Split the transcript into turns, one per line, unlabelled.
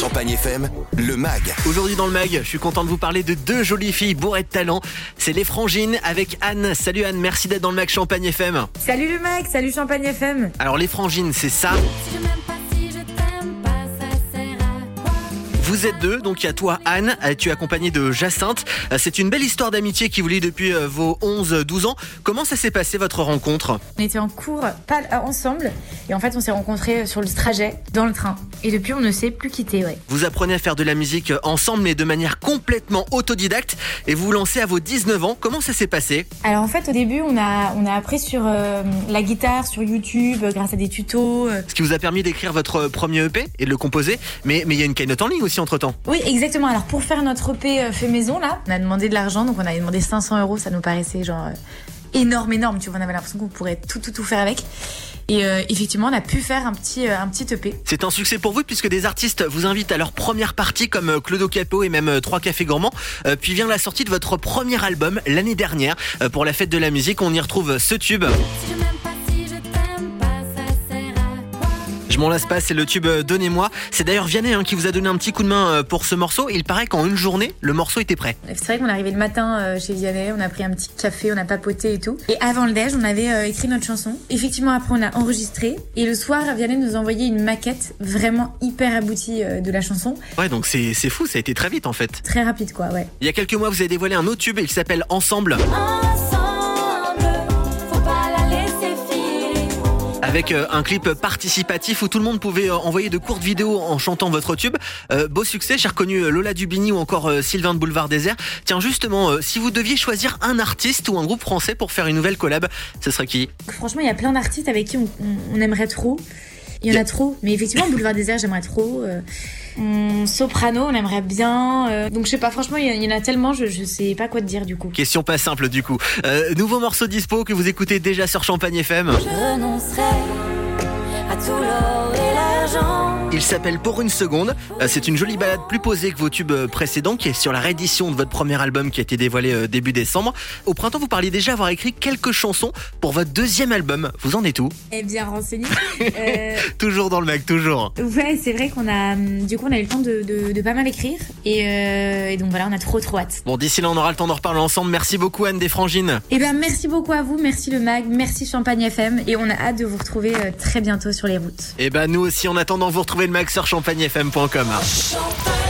Champagne FM, le MAG.
Aujourd'hui dans le mag, je suis content de vous parler de deux jolies filles bourrées de talent. C'est les Frangines avec Anne. Salut Anne, merci d'être dans le mag Champagne FM.
Salut le mec, salut Champagne FM.
Alors les Frangines, c'est ça?
Si
Vous êtes deux, donc il y a toi Anne, euh, tu es accompagnée de Jacinthe. Euh, C'est une belle histoire d'amitié qui vous lie depuis euh, vos 11-12 ans. Comment ça s'est passé votre rencontre?
On était en cours pas ensemble et en fait on s'est rencontrés sur le trajet dans le train. Et depuis on ne s'est plus quitté, ouais.
Vous apprenez à faire de la musique ensemble mais de manière complètement autodidacte et vous vous lancez à vos 19 ans. Comment ça s'est passé?
Alors en fait au début on a, on a appris sur euh, la guitare, sur YouTube, grâce à des tutos.
Ce qui vous a permis d'écrire votre premier EP et de le composer. Mais mais il y a une cagnotte en ligne aussi entre temps.
Oui exactement, alors pour faire notre EP euh, fait maison là, on a demandé de l'argent, donc on a demandé 500 euros, ça nous paraissait genre euh, énorme, énorme, tu vois, on avait l'impression qu'on pourrait tout, tout, tout faire avec. Et euh, effectivement on a pu faire un petit, euh, un petit EP.
C'est un succès pour vous puisque des artistes vous invitent à leur première partie comme Clodo Capo et même Trois Cafés Gourmands. Euh, Puis vient la sortie de votre premier album l'année dernière Euh, pour la fête de la musique. On y retrouve ce tube.
Si Je
m'en lasse pas, c'est le tube euh, Donnez-moi. C'est d'ailleurs Vianney hein, qui vous a donné un petit coup de main euh, pour ce morceau. Il paraît qu'en une journée, le morceau était prêt.
C'est vrai qu'on est arrivé le matin euh, chez Vianney, on a pris un petit café, on a papoté et tout. Et avant le déj, on avait euh, écrit notre chanson. Effectivement, après, on a enregistré. Et le soir, Vianney nous a envoyé une maquette vraiment hyper aboutie euh, de la chanson.
Ouais, donc c'est c'est fou, ça a été très vite en fait.
Très rapide, quoi, ouais.
Il y a quelques mois, vous avez dévoilé un autre tube, il s'appelle Ensemble.
Ensemble,
avec euh, un clip participatif où tout le monde pouvait euh, envoyer de courtes vidéos en chantant votre tube. Euh, beau succès, j'ai reconnu Lola Dubini ou encore Sylvain de Boulevard Désert. Tiens, justement, euh, si vous deviez choisir un artiste ou un groupe français pour faire une nouvelle collab, ce serait qui?
Franchement, il y a plein d'artistes avec qui on, on- on aimerait trop. Il y en a trop. Mais effectivement, Boulevard Désert, j'aimerais trop. Euh, Soprano, on aimerait bien. Euh, donc, je sais pas, franchement, il y, en a tellement, je, je sais pas quoi te dire du coup.
Question pas simple du coup. Euh, nouveau morceau dispo que vous écoutez déjà sur Champagne FM.
Je renoncerai à tout l'or.
Il s'appelle Pour une seconde. Euh, C'est une jolie balade plus posée que vos tubes euh, précédents qui est sur la réédition de votre premier album qui a été dévoilé euh, début décembre. Au printemps, vous parliez déjà avoir écrit quelques chansons pour votre deuxième album. Vous en êtes où?
Eh bien renseigné. Euh,
Toujours dans le mag, toujours.
Ouais, c'est vrai qu'on a, hum, du coup, on a eu le temps de, de, de pas mal écrire. Et, euh, et donc voilà, on a trop trop hâte.
Bon, d'ici là, on aura le temps d'en reparler ensemble. Merci beaucoup, Anne Desfrangines.
Et ben merci beaucoup à vous, merci le mag, merci Champagne FM. Et on a hâte de vous retrouver très bientôt sur les routes.
Et ben, nous aussi, en attendant, vous le mag sur champagnefm.com.
Champagne